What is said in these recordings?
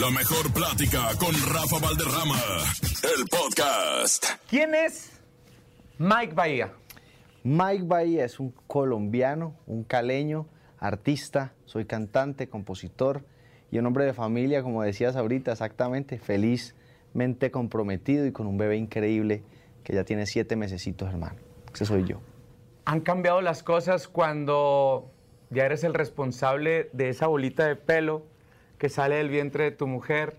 La mejor plática con Rafa Valderrama, el podcast. ¿Quién es Mike Bahía? Mike Bahía es un colombiano, un caleño, artista, soy cantante, compositor y un hombre de familia, como decías ahorita, exactamente, felizmente comprometido y con un bebé increíble que ya tiene siete mesecitos, hermano. Ese soy yo. ¿Han cambiado las cosas cuando ya eres el responsable de esa bolita de pelo que sale del vientre de tu mujer?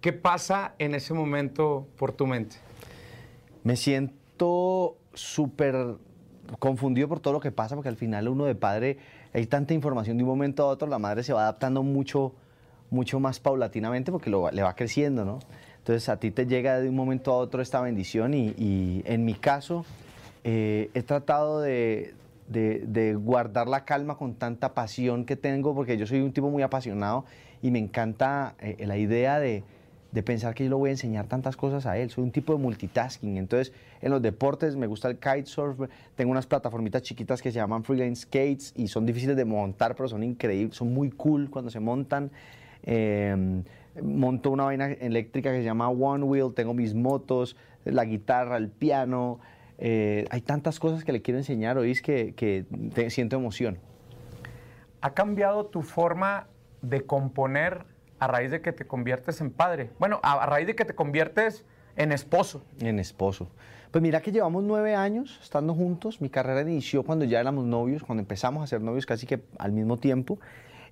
¿Qué pasa en ese momento por tu mente? Me siento súper confundido por todo lo que pasa, porque al final uno de padre, hay tanta información de un momento a otro, la madre se va adaptando mucho, mucho más paulatinamente porque lo, le va creciendo, ¿no? Entonces a ti te llega de un momento a otro esta bendición y, y en mi caso eh, he tratado de, de, guardar la calma con tanta pasión que tengo, porque yo soy un tipo muy apasionado y me encanta eh, la idea de, pensar que yo le voy a enseñar tantas cosas a él. Soy un tipo de multitasking. Entonces, en los deportes me gusta el kitesurf. Tengo unas plataformitas chiquitas que se llaman freelance skates y son difíciles de montar, pero son increíbles, son muy cool cuando se montan. Eh, monto una vaina eléctrica que se llama One Wheel. Tengo mis motos, la guitarra, el piano. Eh, hay tantas cosas que le quiero enseñar, oís, que, que te, siento emoción. ¿Ha cambiado tu forma de componer a raíz de que te conviertes en padre? Bueno, a, a raíz de que te conviertes en esposo. En esposo. Pues mira que llevamos nueve años estando juntos. Mi carrera inició cuando ya éramos novios, cuando empezamos a ser novios casi que al mismo tiempo.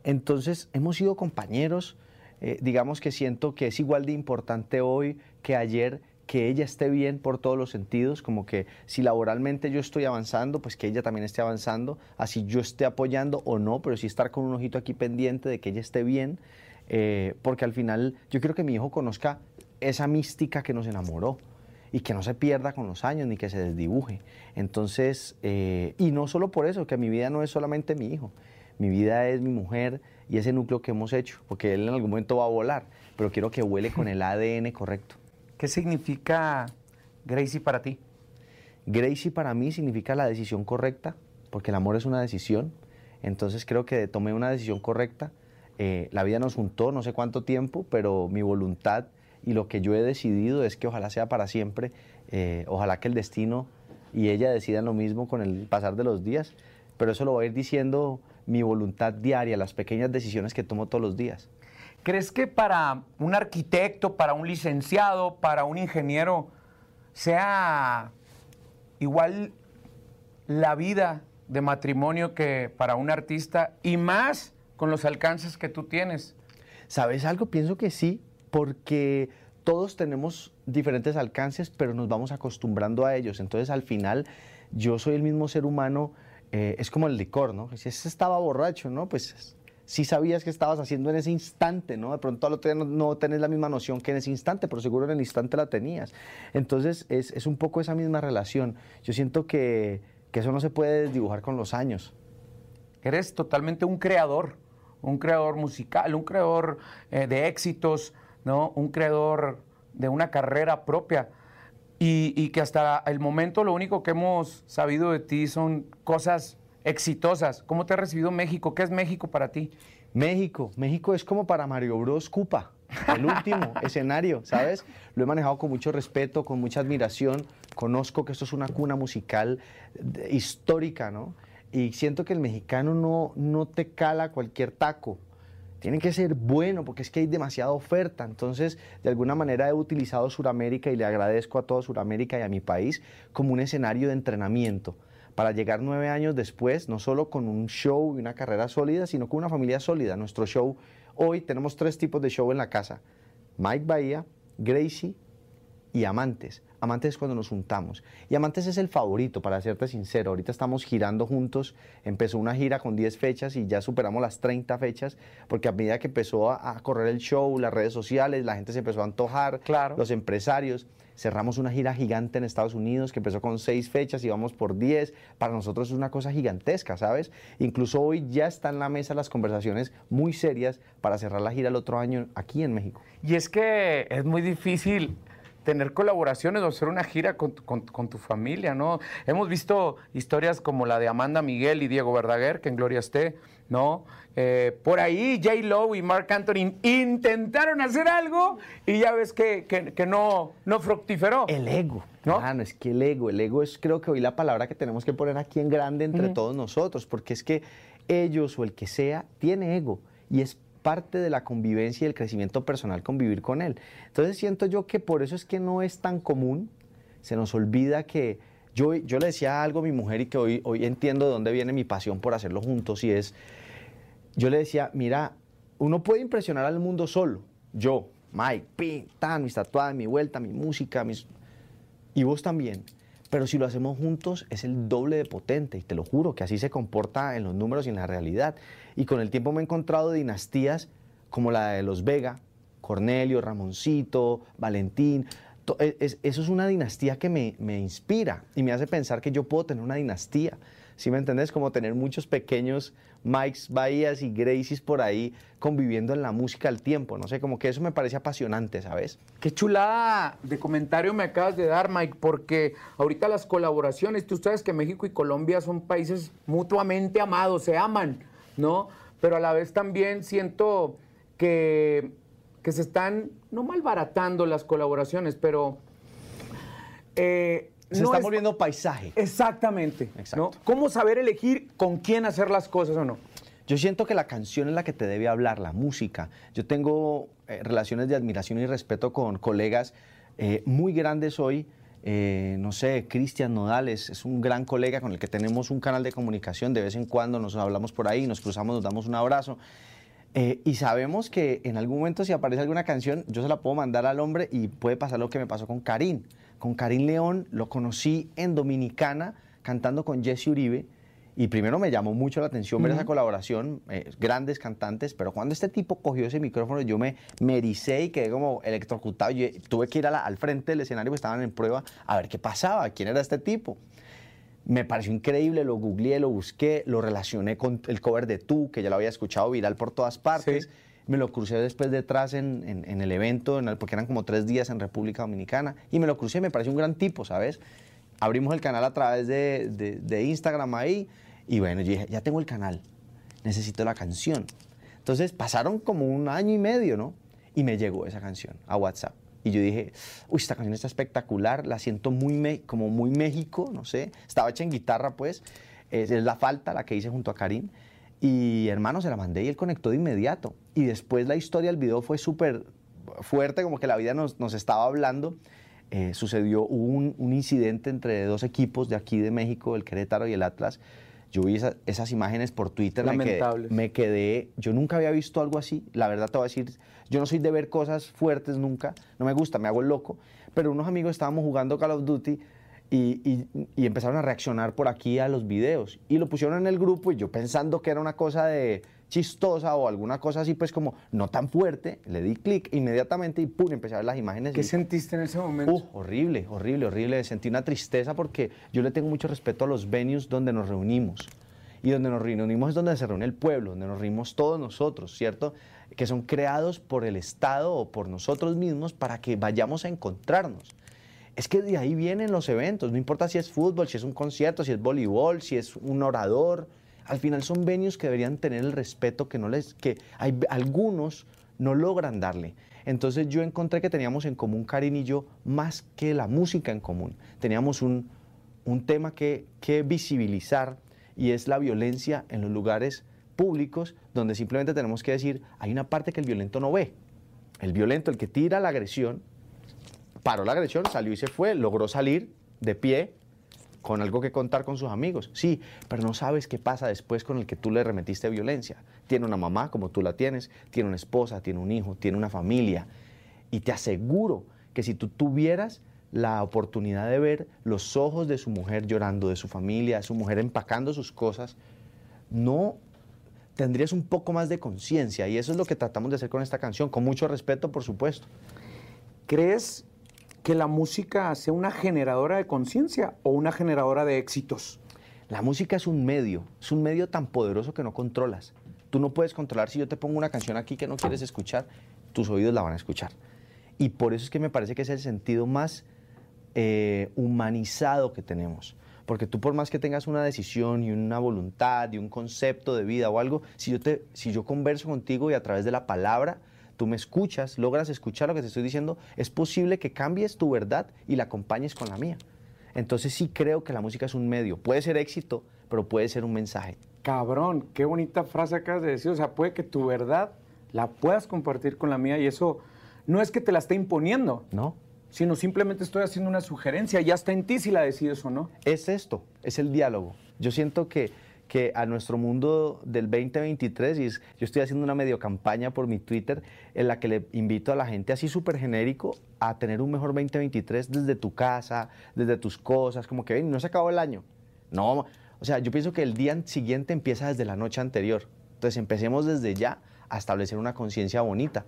Entonces hemos sido compañeros. Eh, digamos que siento que es igual de importante hoy que ayer que ella esté bien por todos los sentidos, como que si laboralmente yo estoy avanzando, pues que ella también esté avanzando, así yo esté apoyando o no, pero sí estar con un ojito aquí pendiente de que ella esté bien, eh, porque al final yo quiero que mi hijo conozca esa mística que nos enamoró y que no se pierda con los años ni que se desdibuje. Entonces, eh, y no solo por eso, que mi vida no es solamente mi hijo, mi vida es mi mujer y ese núcleo que hemos hecho, porque él en algún momento va a volar, pero quiero que huele con el ADN correcto. ¿Qué significa Gracie para ti? Gracie para mí significa la decisión correcta, porque el amor es una decisión. Entonces creo que tomé una decisión correcta. Eh, la vida nos juntó no sé cuánto tiempo, pero mi voluntad y lo que yo he decidido es que ojalá sea para siempre. Eh, ojalá que el destino y ella decidan lo mismo con el pasar de los días. Pero eso lo voy a ir diciendo mi voluntad diaria, las pequeñas decisiones que tomo todos los días. ¿Crees que para un arquitecto, para un licenciado, para un ingeniero, sea igual la vida de matrimonio que para un artista y más con los alcances que tú tienes? ¿Sabes algo? Pienso que sí, porque todos tenemos diferentes alcances, pero nos vamos acostumbrando a ellos. Entonces al final yo soy el mismo ser humano, eh, es como el licor, ¿no? Si ese estaba borracho, ¿no? Pues sí sabías que estabas haciendo en ese instante, ¿no? De pronto al otro día no, no tenés la misma noción que en ese instante, pero seguro en el instante la tenías. Entonces es, es un poco esa misma relación. Yo siento que, que eso no se puede dibujar con los años. Eres totalmente un creador, un creador musical, un creador eh, de éxitos, ¿no? Un creador de una carrera propia. Y, y que hasta el momento lo único que hemos sabido de ti son cosas exitosas. ¿Cómo te ha recibido México? ¿Qué es México para ti? México, México es como para Mario Bros. Cupa, el último escenario, ¿sabes? Lo he manejado con mucho respeto, con mucha admiración. Conozco que esto es una cuna musical histórica, ¿no? Y siento que el mexicano no, no te cala cualquier taco. Tiene que ser bueno porque es que hay demasiada oferta. Entonces, de alguna manera he utilizado Sudamérica y le agradezco a toda Sudamérica y a mi país como un escenario de entrenamiento para llegar nueve años después, no solo con un show y una carrera sólida, sino con una familia sólida. Nuestro show, hoy tenemos tres tipos de show en la casa. Mike Bahía, Gracie y Amantes. Amantes es cuando nos juntamos. Y Amantes es el favorito, para serte sincero. Ahorita estamos girando juntos. Empezó una gira con 10 fechas y ya superamos las 30 fechas, porque a medida que empezó a, a correr el show, las redes sociales, la gente se empezó a antojar, Claro. los empresarios. Cerramos una gira gigante en Estados Unidos que empezó con 6 fechas y vamos por 10. Para nosotros es una cosa gigantesca, ¿sabes? Incluso hoy ya están en la mesa las conversaciones muy serias para cerrar la gira el otro año aquí en México. Y es que es muy difícil tener colaboraciones o hacer una gira con, tu- con- con tu familia, ¿no? Hemos visto historias como la de Amanda Miguel y Diego Verdaguer, que en Gloria esté, ¿no? Eh, por ahí J. Lo y Mark Anthony intentaron hacer algo y ya ves que, que, no, no fructiferó. El ego. ¿No? no es que el ego, el ego es creo que hoy la palabra que tenemos que poner aquí en grande entre todos nosotros, porque es que ellos o el que sea tiene ego y es parte de la convivencia y el crecimiento personal convivir con él. Entonces siento yo que por eso es que no es tan común, se nos olvida que yo, yo le decía algo a mi mujer y que hoy, hoy entiendo de dónde viene mi pasión por hacerlo juntos y es yo le decía, mira, uno puede impresionar al mundo solo. Yo, Mike, pin, tan, mis tatuadas, mi vuelta, mi música, mis... y vos también. Pero si lo hacemos juntos es el doble de potente y te lo juro que así se comporta en los números y en la realidad. Y con el tiempo me he encontrado dinastías como la de los Vega, Cornelio, Ramoncito, Valentín. E, eso es una dinastía que me, me inspira y me hace pensar que yo puedo tener una dinastía. ¿Sí me entendés? Como tener muchos pequeños Mikes Bahías y Gracies por ahí conviviendo en la música al tiempo, no sé, como que eso me parece apasionante, ¿sabes? Qué chulada de comentario me acabas de dar, Mike, porque ahorita las colaboraciones, tú sabes que México y Colombia son países mutuamente amados, se aman, ¿no? Pero a la vez también siento que, que se están, no malbaratando las colaboraciones, pero... Eh, se está volviendo paisaje. Exactamente. Exacto. ¿Cómo saber elegir con quién hacer las cosas o no? Yo siento que la canción es la que te debe hablar, la música. Yo tengo eh, relaciones de admiración y respeto con colegas eh, muy grandes hoy. Eh, no sé, Cristian Nodales es un gran colega con el que tenemos un canal de comunicación. De vez en cuando nos hablamos por ahí, nos cruzamos, nos damos un abrazo. y sabemos que en algún momento si aparece alguna canción, yo se la puedo mandar al hombre y puede pasar lo que me pasó con Karim con Karim León, lo conocí en Dominicana cantando con Jesse Uribe. Y primero me llamó mucho la atención ver esa colaboración, eh, grandes cantantes, pero cuando este tipo cogió ese micrófono, yo me, me ericé y quedé como electrocutado. Yo tuve que ir al frente del escenario, porque estaban en prueba, a ver qué pasaba, quién era este tipo. Me pareció increíble, lo googleé, lo busqué, lo relacioné con el cover de Tú, que ya lo había escuchado viral por todas partes me lo crucé después detrás en, en, el evento, en el, porque eran como tres días en República Dominicana, y me lo crucé, me pareció un gran tipo, ¿sabes? Abrimos el canal a través de, de, Instagram ahí, y bueno, yo dije, ya tengo el canal, necesito la canción. Entonces pasaron como un año y medio, ¿no? Y me llegó esa canción a WhatsApp. Y yo dije, uy, esta canción está espectacular, la siento muy, como muy México, no sé. Estaba hecha en guitarra, pues. Es, es, La Falta, la que hice junto a Karim. Y hermano, se la mandé y él conectó de inmediato. Y después la historia del video fue súper fuerte, como que la vida nos, nos estaba hablando. Eh, sucedió un, un, incidente entre dos equipos de aquí de México, el Querétaro y el Atlas. Yo vi esas imágenes por Twitter. Lamentables. Me quedé, me quedé, yo nunca había visto algo así. La verdad te voy a decir, yo no soy de ver cosas fuertes nunca. No me gusta, me hago el loco. Pero unos amigos estábamos jugando Call of Duty y, empezaron a reaccionar por aquí a los videos. Y lo pusieron en el grupo y yo pensando que era una cosa de chistosa o alguna cosa así, pues como no tan fuerte, le di clic inmediatamente y pum, empecé a ver las imágenes. ¿Qué sentiste en ese momento? Uh, horrible, horrible, horrible. Sentí una tristeza porque yo le tengo mucho respeto a los venues donde nos reunimos. Y donde nos reunimos es donde se reúne el pueblo, donde nos reunimos todos nosotros, ¿cierto? Que son creados por el Estado o por nosotros mismos para que vayamos a encontrarnos es que de ahí vienen los eventos, no importa si es fútbol, si es un concierto, si es voleibol, si es un orador, al final son venues que deberían tener el respeto que no les que hay algunos no logran darle. Entonces yo encontré que teníamos en común Karin y yo más que la música en común. Teníamos un, un tema que, que visibilizar y es la violencia en los lugares públicos donde simplemente tenemos que decir, hay una parte que el violento no ve. El violento, el que tira la agresión, paró la agresión, salió y se fue, logró salir de pie con algo que contar con sus amigos. Sí, pero no sabes qué pasa después con el que tú le remetiste violencia. Tiene una mamá como tú la tienes, tiene una esposa, tiene un hijo, tiene una familia. Y te aseguro que si tú tuvieras la oportunidad de ver los ojos de su mujer llorando, de su familia, de su mujer empacando sus cosas, no tendrías un poco más de conciencia. Y eso es lo que tratamos de hacer con esta canción, con mucho respeto, por supuesto. ¿Crees que la música sea una generadora de conciencia o una generadora de éxitos? La música es un medio, es un medio tan poderoso que no controlas. Tú no puedes controlar si yo te pongo una canción aquí que no quieres escuchar, tus oídos la van a escuchar. Y por eso es que me parece que es el sentido más eh, humanizado que tenemos. Porque tú por más que tengas una decisión y una voluntad y un concepto de vida o algo, si yo, te, si yo converso contigo y a través de la palabra, tú me escuchas, logras escuchar lo que te estoy diciendo, es posible que cambies tu verdad y la acompañes con la mía. Entonces sí creo que la música es un medio. Puede ser éxito, pero puede ser un mensaje. Cabrón, qué bonita frase acabas de decir. O sea, puede que tu verdad la puedas compartir con la mía y eso no es que te la esté imponiendo. No. Sino simplemente estoy haciendo una sugerencia. Ya está en ti si la decides o no. Es esto, es el diálogo. Yo siento que, que a nuestro mundo del 2023, y yo estoy haciendo una medio campaña por mi Twitter en la que le invito a la gente así súper genérico a tener un mejor 2023 desde tu casa, desde tus cosas, como que ven, no se acabó el año. No, o sea, yo pienso que el día siguiente empieza desde la noche anterior. Entonces empecemos desde ya a establecer una conciencia bonita.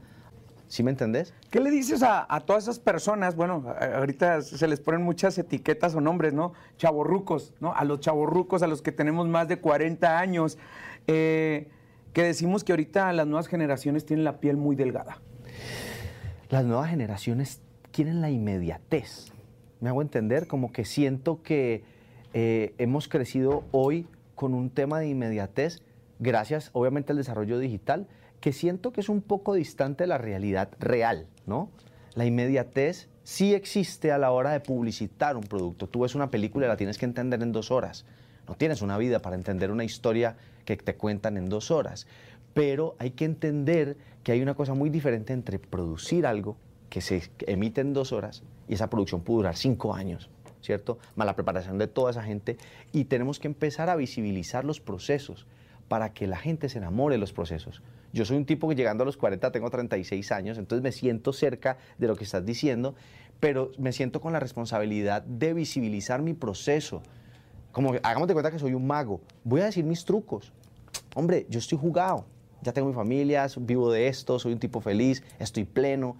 ¿Sí me entendés? ¿Qué le dices a, todas esas personas? Bueno, ahorita se les ponen muchas etiquetas o nombres, ¿no? Chavorrucos, ¿no? A los chavorrucos, a los que tenemos más de 40 años, eh, que decimos que ahorita las nuevas generaciones tienen la piel muy delgada. Las nuevas generaciones quieren la inmediatez. ¿Me hago entender? Como que siento que eh, hemos crecido hoy con un tema de inmediatez, gracias obviamente al desarrollo digital, que siento que es un poco distante de la realidad real, ¿no? La inmediatez sí existe a la hora de publicitar un producto. Tú ves una película y la tienes que entender en dos horas. No tienes una vida para entender una historia que te cuentan en dos horas. Pero hay que entender que hay una cosa muy diferente entre producir algo que se emite en dos horas y esa producción puede durar cinco años, ¿cierto? Más la preparación de toda esa gente. Y tenemos que empezar a visibilizar los procesos para que la gente se enamore de los procesos. Yo soy un tipo que llegando a los 40 tengo 36 años, entonces me siento cerca de lo que estás diciendo, pero me siento con la responsabilidad de visibilizar mi proceso. Como hagamos de cuenta que soy un mago, voy a decir mis trucos. Hombre, yo estoy jugado, ya tengo mi familia, vivo de esto, soy un tipo feliz, estoy pleno.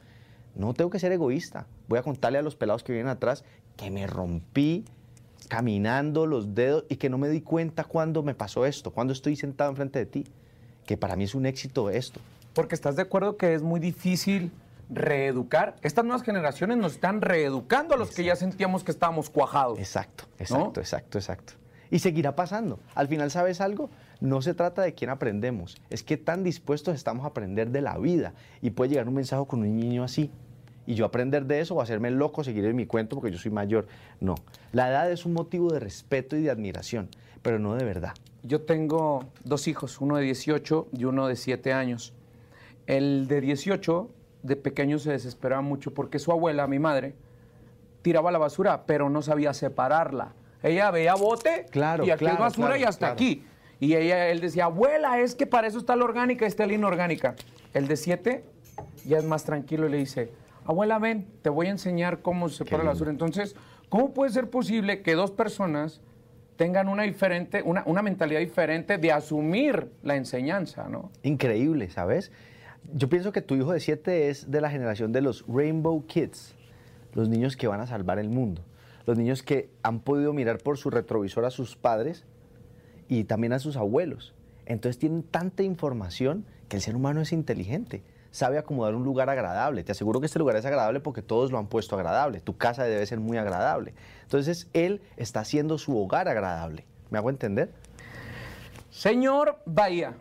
No tengo que ser egoísta. Voy a contarle a los pelados que vienen atrás que me rompí caminando los dedos y que no me di cuenta cuando me pasó esto, cuando estoy sentado enfrente de ti que para mí es un éxito esto. Porque estás de acuerdo que es muy difícil reeducar. Estas nuevas generaciones nos están reeducando a los que ya sentíamos que estábamos cuajados. Exacto, exacto, exacto, exacto. Y seguirá pasando. Al final, ¿sabes algo? No se trata de quién aprendemos, es que tan dispuestos estamos a aprender de la vida. Y puede llegar un mensaje con un niño así. Y yo aprender de eso o hacerme loco, seguir en mi cuento porque yo soy mayor. No. La edad es un motivo de respeto y de admiración, pero no de verdad yo tengo dos hijos, uno de 18 y uno de 7 años. El de 18 de pequeño se desesperaba mucho porque su abuela, mi madre, tiraba la basura, pero no sabía separarla. Ella veía bote claro, y aquí es basura y hasta aquí. Y ella, él decía, abuela, es que para eso está la orgánica y está la inorgánica. El de 7 ya es más tranquilo y le dice, abuela, ven, te voy a enseñar cómo se separa la basura. Entonces, ¿cómo puede ser posible que dos personas tengan una, diferente, una, una mentalidad diferente de asumir la enseñanza, ¿no? Increíble, ¿sabes? Yo pienso que tu hijo de siete es de la generación de los Rainbow Kids, los niños que van a salvar el mundo, los niños que han podido mirar por su retrovisor a sus padres y también a sus abuelos. Entonces tienen tanta información que el ser humano es inteligente sabe acomodar un lugar agradable. Te aseguro que este lugar es agradable porque todos lo han puesto agradable. Tu casa debe ser muy agradable. Entonces, él está haciendo su hogar agradable. ¿Me hago entender? Señor Bahía.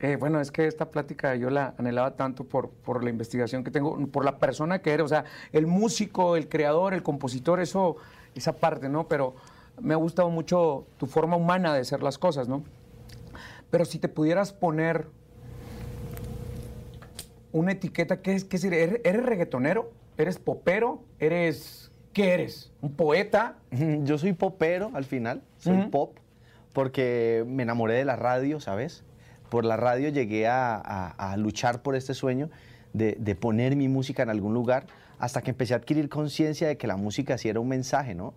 Eh, bueno, es que esta plática yo la anhelaba tanto por, por la investigación que tengo, por la persona que eres, o sea, el músico, el creador, el compositor, eso, esa parte, ¿no? Pero me ha gustado mucho tu forma humana de hacer las cosas, ¿no? Pero si te pudieras poner una etiqueta, ¿qué es? Qué es ¿Eres, ¿Eres reggaetonero? ¿Eres popero? ¿Eres qué eres? ¿Un poeta? Yo soy popero al final, soy pop, porque me enamoré de la radio, ¿sabes? Por la radio llegué a, luchar por este sueño de, de, poner mi música en algún lugar, hasta que empecé a adquirir conciencia de que la música sí era un mensaje, ¿no?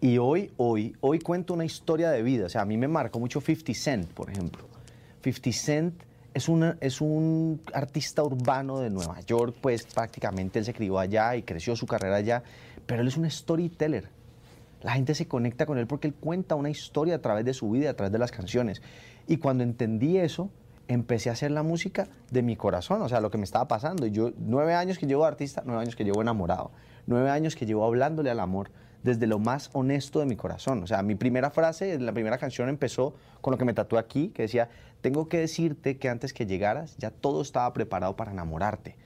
Y hoy, hoy, hoy cuento una historia de vida. O sea, a mí me marcó mucho 50 Cent, por ejemplo. 50 Cent es, es un artista urbano de Nueva York, pues prácticamente él se crió allá y creció su carrera allá, pero él es un storyteller. La gente se conecta con él porque él cuenta una historia a través de su vida, a través de las canciones. Y cuando entendí eso, empecé a hacer la música de mi corazón, o sea, lo que me estaba pasando. Yo, nueve años que llevo artista, nueve años que llevo enamorado, nueve años que llevo hablándole al amor desde lo más honesto de mi corazón. O sea, mi primera frase, la primera canción empezó con lo que me tatué aquí, que decía, tengo que decirte que antes que llegaras ya todo estaba preparado para enamorarte.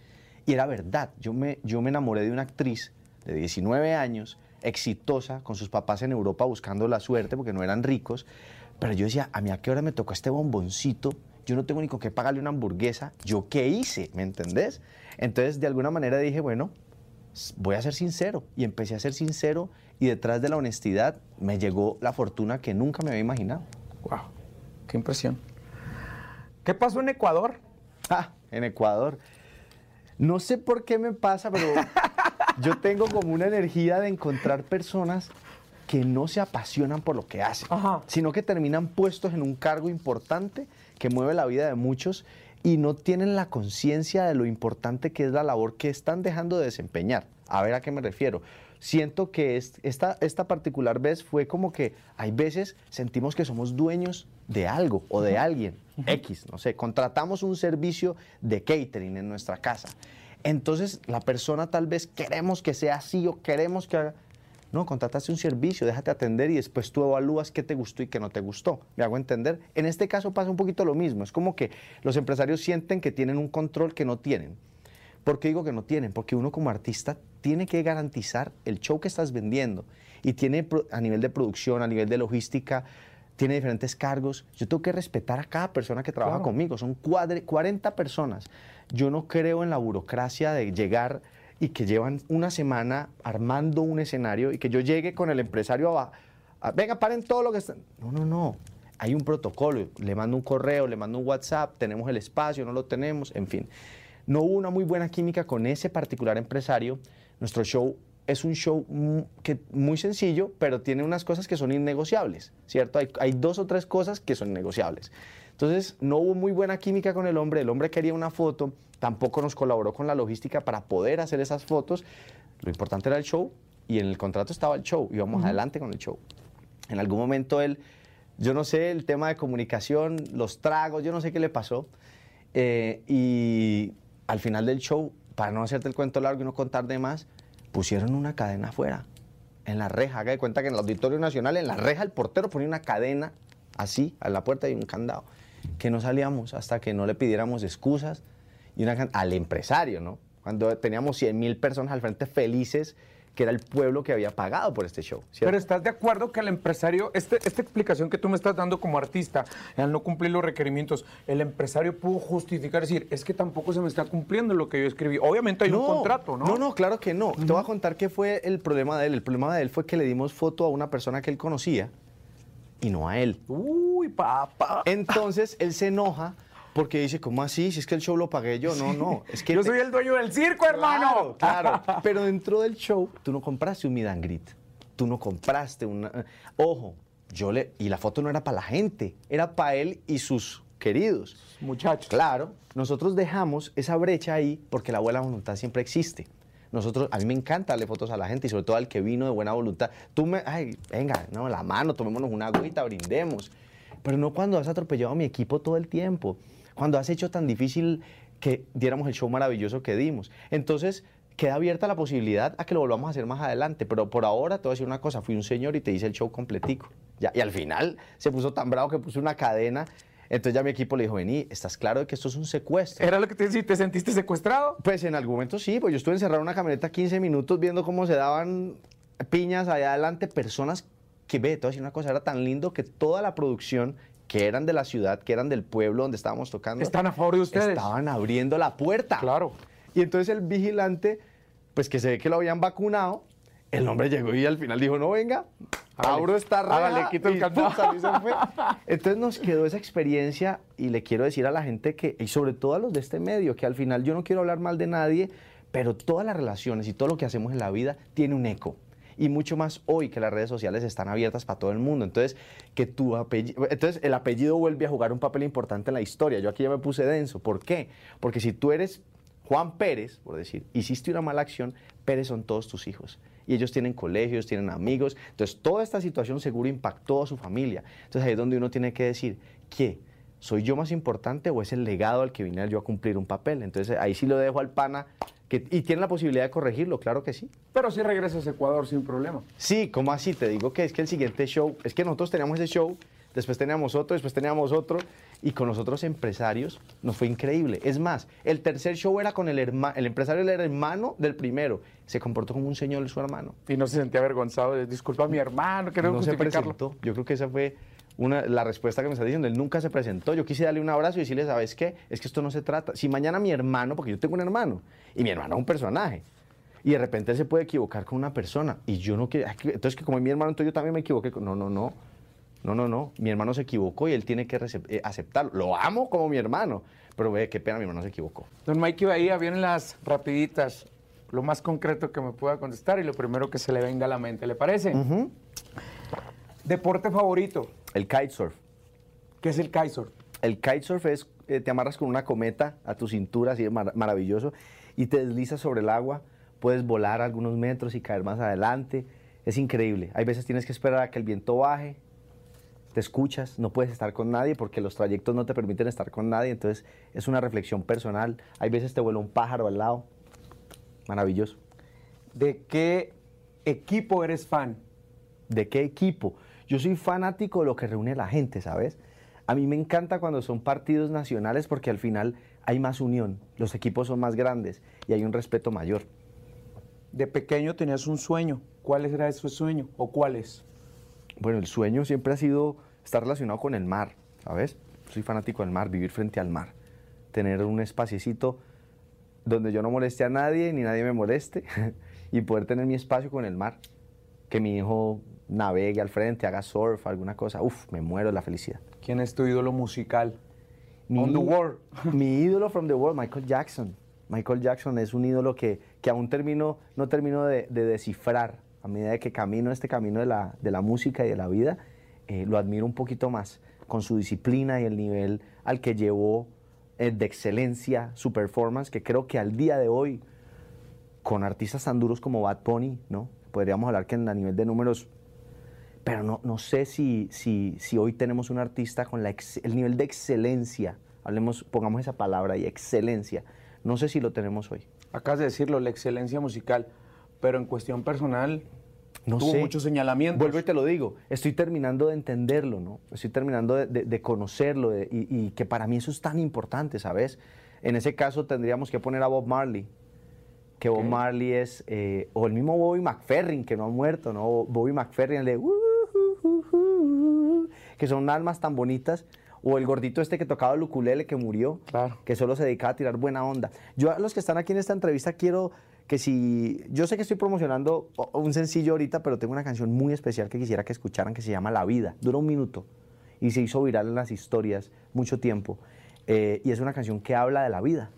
Y era verdad, yo me, yo me enamoré de una actriz de 19 años, exitosa, con sus papás en Europa buscando la suerte porque no eran ricos, pero yo decía, a mí a qué hora me tocó este bomboncito, yo no tengo ni con qué pagarle una hamburguesa, ¿yo qué hice? ¿Me entendés? Entonces, de alguna manera dije, bueno, voy a ser sincero. Y empecé a ser sincero y detrás de la honestidad me llegó la fortuna que nunca me había imaginado. ¡Wow! ¡Qué impresión! ¿Qué pasó en Ecuador? Ah, en Ecuador. No sé por qué me pasa, pero yo tengo como una energía de encontrar personas que no se apasionan por lo que hacen, sino que terminan puestos en un cargo importante que mueve la vida de muchos y no tienen la conciencia de lo importante que es la labor que están dejando de desempeñar. A ver a qué me refiero. Siento que esta, esta particular vez fue como que hay veces sentimos que somos dueños de algo o de alguien, X, no sé, contratamos un servicio de catering en nuestra casa. Entonces la persona tal vez queremos que sea así o queremos que haga no, contrataste un servicio, déjate atender y después tú evalúas qué te gustó y qué no te gustó. ¿Me hago entender? En este caso pasa un poquito lo mismo. Es como que los empresarios sienten que tienen un control que no tienen. ¿Por qué digo que no tienen? Porque uno como artista tiene que garantizar el show que estás vendiendo y tiene a nivel de producción, a nivel de logística, tiene diferentes cargos. Yo tengo que respetar a cada persona que trabaja conmigo. Son 40 personas. Yo no creo en la burocracia de llegar y que llevan una semana armando un escenario y que yo llegue con el empresario a, venga, paren todo lo que están. No, no, no. Hay un protocolo. Le mando un correo, le mando un WhatsApp, tenemos el espacio, no lo tenemos, en fin. No hubo una muy buena química con ese particular empresario. Nuestro show es un show que, muy sencillo, pero tiene unas cosas que son innegociables, ¿cierto? Hay, hay dos o tres cosas que son negociables. Entonces, no hubo muy buena química con el hombre. El hombre quería una foto, tampoco nos colaboró con la logística para poder hacer esas fotos. Lo importante era el show y en el contrato estaba el show. Íbamos adelante con el show. En algún momento él, yo no sé, el tema de comunicación, los tragos, yo no sé qué le pasó. Eh, y al final del show, para no hacerte el cuento largo y no contar de más, pusieron una cadena afuera, en la reja. Haga de cuenta que en el Auditorio Nacional, en la reja, el portero ponía una cadena así, a la puerta y un candado. Que no salíamos hasta que no le pidiéramos excusas y al empresario, ¿no? Cuando teníamos 100 mil personas al frente felices que era el pueblo que había pagado por este show. Pero estás de acuerdo que el empresario, este, esta explicación que tú me estás dando como artista, al no cumplir los requerimientos, el empresario pudo justificar, decir, es que tampoco se me está cumpliendo lo que yo escribí. Obviamente hay un contrato, ¿no? No, no, claro que no. Te voy a contar qué fue el problema de él. El problema de él fue que le dimos foto a una persona que él conocía y no a él. Uy, papá. Entonces él se enoja porque dice, ¿cómo así? Si es que el show lo pagué yo. No, no. Es que yo soy el dueño del circo, hermano. Claro, Pero dentro del show, tú no compraste un midangrit. Tú no compraste una. Ojo, yo le. Y la foto no era para la gente, era para él y sus queridos. Muchachos. Claro. Nosotros dejamos esa brecha ahí porque la buena voluntad siempre existe. Nosotros, a mí me encanta darle fotos a la gente y sobre todo al que vino de buena voluntad. Tú me, ay, venga, no, la mano, tomémonos una agüita, brindemos. Pero no cuando has atropellado a mi equipo todo el tiempo cuando has hecho tan difícil que diéramos el show maravilloso que dimos. Entonces, queda abierta la posibilidad a que lo volvamos a hacer más adelante, pero por ahora te voy a decir una cosa, fui un señor y te hice el show completico. Ya, y al final se puso tan bravo que puso una cadena. Entonces ya mi equipo le dijo, vení, ¿estás claro de que esto es un secuestro? ¿Era lo que te decía? ¿Te sentiste secuestrado? Pues en algún momento sí, pues yo estuve encerrado en una camioneta 15 minutos viendo cómo se daban piñas allá adelante, personas que, ve, te voy a decir una cosa, era tan lindo que toda la producción que eran de la ciudad, que eran del pueblo donde estábamos tocando. Están a favor de ustedes. Estaban abriendo la puerta. Claro. Y entonces el vigilante, pues que se ve que lo habían vacunado, el hombre llegó y al final dijo, no, venga, abro esta reja. quito el candado. Entonces nos quedó esa experiencia y le quiero decir a la gente que, y sobre todo a los de este medio, que al final yo no quiero hablar mal de nadie, pero todas las relaciones y todo lo que hacemos en la vida tiene un eco y mucho más hoy que las redes sociales están abiertas para todo el mundo. Entonces, que tu apellido, entonces el apellido vuelve a jugar un papel importante en la historia. Yo aquí ya me puse denso. ¿Por qué? Porque si tú eres Juan Pérez, por decir, hiciste una mala acción, Pérez son todos tus hijos. Y ellos tienen colegios, tienen amigos. Entonces, toda esta situación seguro impactó a su familia. Entonces, ahí es donde uno tiene que decir que ¿soy yo más importante o es el legado al que vine yo a cumplir un papel? Entonces ahí sí lo dejo al pana que, y tiene la posibilidad de corregirlo, claro que sí. Pero si regresas a Ecuador sin problema. Sí, ¿cómo así? Te digo que es que el siguiente show, es que nosotros teníamos ese show, después teníamos otro, después teníamos otro, y con los otros empresarios nos fue increíble. Es más, el tercer show era con el hermano, el empresario era el hermano del primero, se comportó como un señor su hermano. Y no se sentía avergonzado de, disculpa mi hermano, que no se presentó. Yo creo que esa fue una, la respuesta que me está diciendo, él nunca se presentó. Yo quise darle un abrazo y decirle, ¿sabes qué? Es que esto no se trata. Si mañana mi hermano, porque yo tengo un hermano, y mi hermano es un personaje, y de repente él se puede equivocar con una persona, y yo no quiero, entonces que como es mi hermano, entonces yo también me equivoqué. No, no, no. No, no, no. Mi hermano se equivocó y él tiene que eh, aceptarlo. Lo amo como mi hermano, pero ve, qué pena, mi hermano se equivocó. Don Mikey Bahía, vienen las rapiditas, lo más concreto que me pueda contestar y lo primero que se le venga a la mente, ¿le parece? ¿Deporte favorito? El kitesurf. ¿Qué es el kitesurf? El kitesurf es, eh, te amarras con una cometa a tu cintura, así es maravilloso, y te deslizas sobre el agua, puedes volar algunos metros y caer más adelante. Es increíble. Hay veces tienes que esperar a que el viento baje, te escuchas, no puedes estar con nadie porque los trayectos no te permiten estar con nadie, entonces es una reflexión personal. Hay veces te vuela un pájaro al lado. Maravilloso. ¿De qué equipo eres fan? ¿De qué equipo? Yo soy fanático de lo que reúne a la gente, ¿sabes? A mí me encanta cuando son partidos nacionales porque al final hay más unión, los equipos son más grandes y hay un respeto mayor. De pequeño tenías un sueño. ¿Cuál era ese sueño o cuál es? Bueno, el sueño siempre ha sido estar relacionado con el mar, ¿sabes? Soy fanático del mar, vivir frente al mar, tener un espaciecito donde yo no moleste a nadie ni nadie me moleste y poder tener mi espacio con el mar. Que mi hijo navegue al frente, haga surf, alguna cosa. Uf, me muero de la felicidad. ¿Quién es tu ídolo musical? Mi, On the world. mi ídolo from the world, Michael Jackson. Michael Jackson es un ídolo que, que aún termino, no termino de, descifrar. A medida de que camino este camino de la, de la música y de la vida, eh, lo admiro un poquito más con su disciplina y el nivel al que llevó eh, de excelencia su performance, que creo que al día de hoy, con artistas tan duros como Bad Bunny, ¿no? podríamos hablar que a nivel de números pero no, no sé si, si, si, hoy tenemos un artista con la el nivel de excelencia, hablemos, pongamos esa palabra ahí, excelencia, no sé si lo tenemos hoy. Acabas de decirlo, la excelencia musical, pero en cuestión personal, no tuvo sé. muchos señalamientos. Vuelvo y te lo digo, estoy terminando de entenderlo, ¿no? Estoy terminando de, de, conocerlo y, y, que para mí eso es tan importante, ¿sabes? En ese caso tendríamos que poner a Bob Marley, que Bob Marley es, eh, o el mismo Bobby McFerrin, que no ha muerto, ¿no? Bobby McFerrin, el de que son almas tan bonitas. O el gordito este que tocaba el ukulele que murió, que solo se dedicaba a tirar buena onda. Yo a los que están aquí en esta entrevista quiero que si... Yo sé que estoy promocionando un sencillo ahorita, pero tengo una canción muy especial que quisiera que escucharan que se llama La Vida. Dura un minuto y se hizo viral en las historias mucho tiempo. Eh, y es una canción que habla de la vida.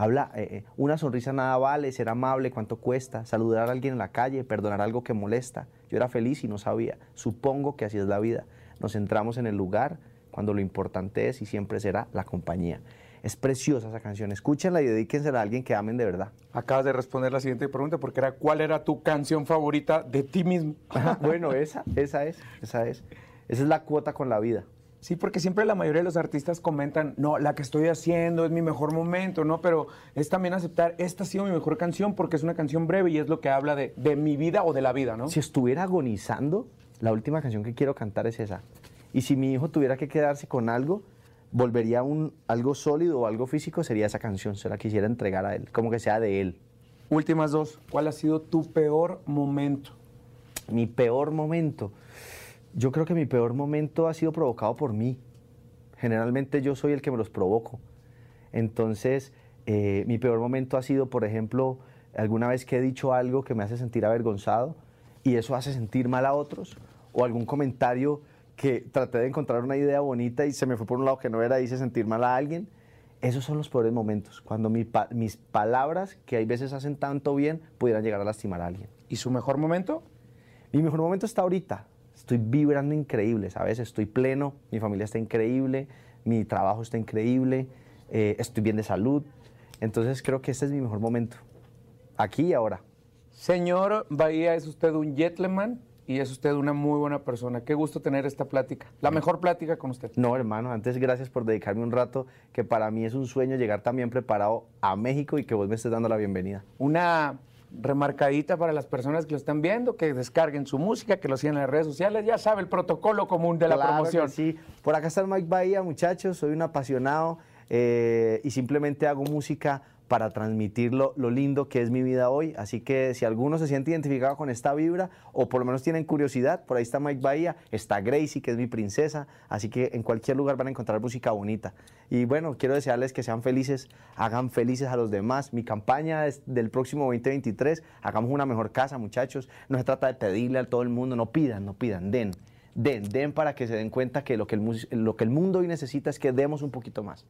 Habla, eh, eh, una sonrisa nada vale, ser amable, cuánto cuesta, saludar a alguien en la calle, perdonar algo que molesta. Yo era feliz y no sabía. Supongo que así es la vida. Nos centramos en el lugar cuando lo importante es y siempre será la compañía. Es preciosa esa canción. Escúchenla y dedíquensela a alguien que amen de verdad. Acabas de responder la siguiente pregunta porque era ¿cuál era tu canción favorita de ti mismo? bueno, esa, esa es, esa es. Esa es la cuota con la vida. Sí, porque siempre la mayoría de los artistas comentan, no, la que estoy haciendo es mi mejor momento, ¿no? Pero es también aceptar, esta ha sido mi mejor canción porque es una canción breve y es lo que habla de, de mi vida o de la vida, ¿no? Si estuviera agonizando, la última canción que quiero cantar es esa. Y si mi hijo tuviera que quedarse con algo, volvería un algo sólido o algo físico, sería esa canción. Se la quisiera entregar a él, como que sea de él. Últimas dos. ¿Cuál ha sido tu peor momento? Mi peor momento. Yo creo que mi peor momento ha sido provocado por mí. Generalmente yo soy el que me los provoco. Entonces, eh, mi peor momento ha sido, por ejemplo, alguna vez que he dicho algo que me hace sentir avergonzado y eso hace sentir mal a otros, o algún comentario que traté de encontrar una idea bonita y se me fue por un lado que no era, hice sentir mal a alguien. Esos son los peores momentos, cuando mis palabras, que hay veces hacen tanto bien, pudieran llegar a lastimar a alguien. ¿Y su mejor momento? Mi mejor momento está ahorita. Estoy vibrando increíble, ¿sabes? Estoy pleno, mi familia está increíble, mi trabajo está increíble, eh, estoy bien de salud. Entonces creo que este es mi mejor momento, aquí y ahora. Señor Bahía, ¿es usted un gentleman y es usted una muy buena persona. Qué gusto tener esta plática. La mejor plática con usted. No, hermano, antes gracias por dedicarme un rato, que para mí es un sueño llegar también preparado a México y que vos me estés dando la bienvenida. Una remarcadita para las personas que lo están viendo, que descarguen su música, que lo sigan en las redes sociales. Ya sabe el protocolo común de la Claro que promoción. Sí, por acá está el Mike Bahía, muchachos. Soy un apasionado eh, y simplemente hago música para transmitir lo, lo lindo que es mi vida hoy. Así que si alguno se siente identificado con esta vibra o por lo menos tienen curiosidad, por ahí está Mike Bahía, está Gracie, que es mi princesa. Así que en cualquier lugar van a encontrar música bonita. Y bueno, quiero desearles que sean felices, hagan felices a los demás. Mi campaña es del próximo 2023, hagamos una mejor casa, muchachos. No se trata de pedirle a todo el mundo, no pidan, no pidan, den. Den, den para que se den cuenta que lo que el, lo que el mundo hoy necesita es que demos un poquito más.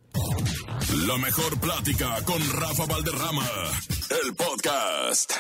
La mejor plática con Rafa Valderrama. El podcast.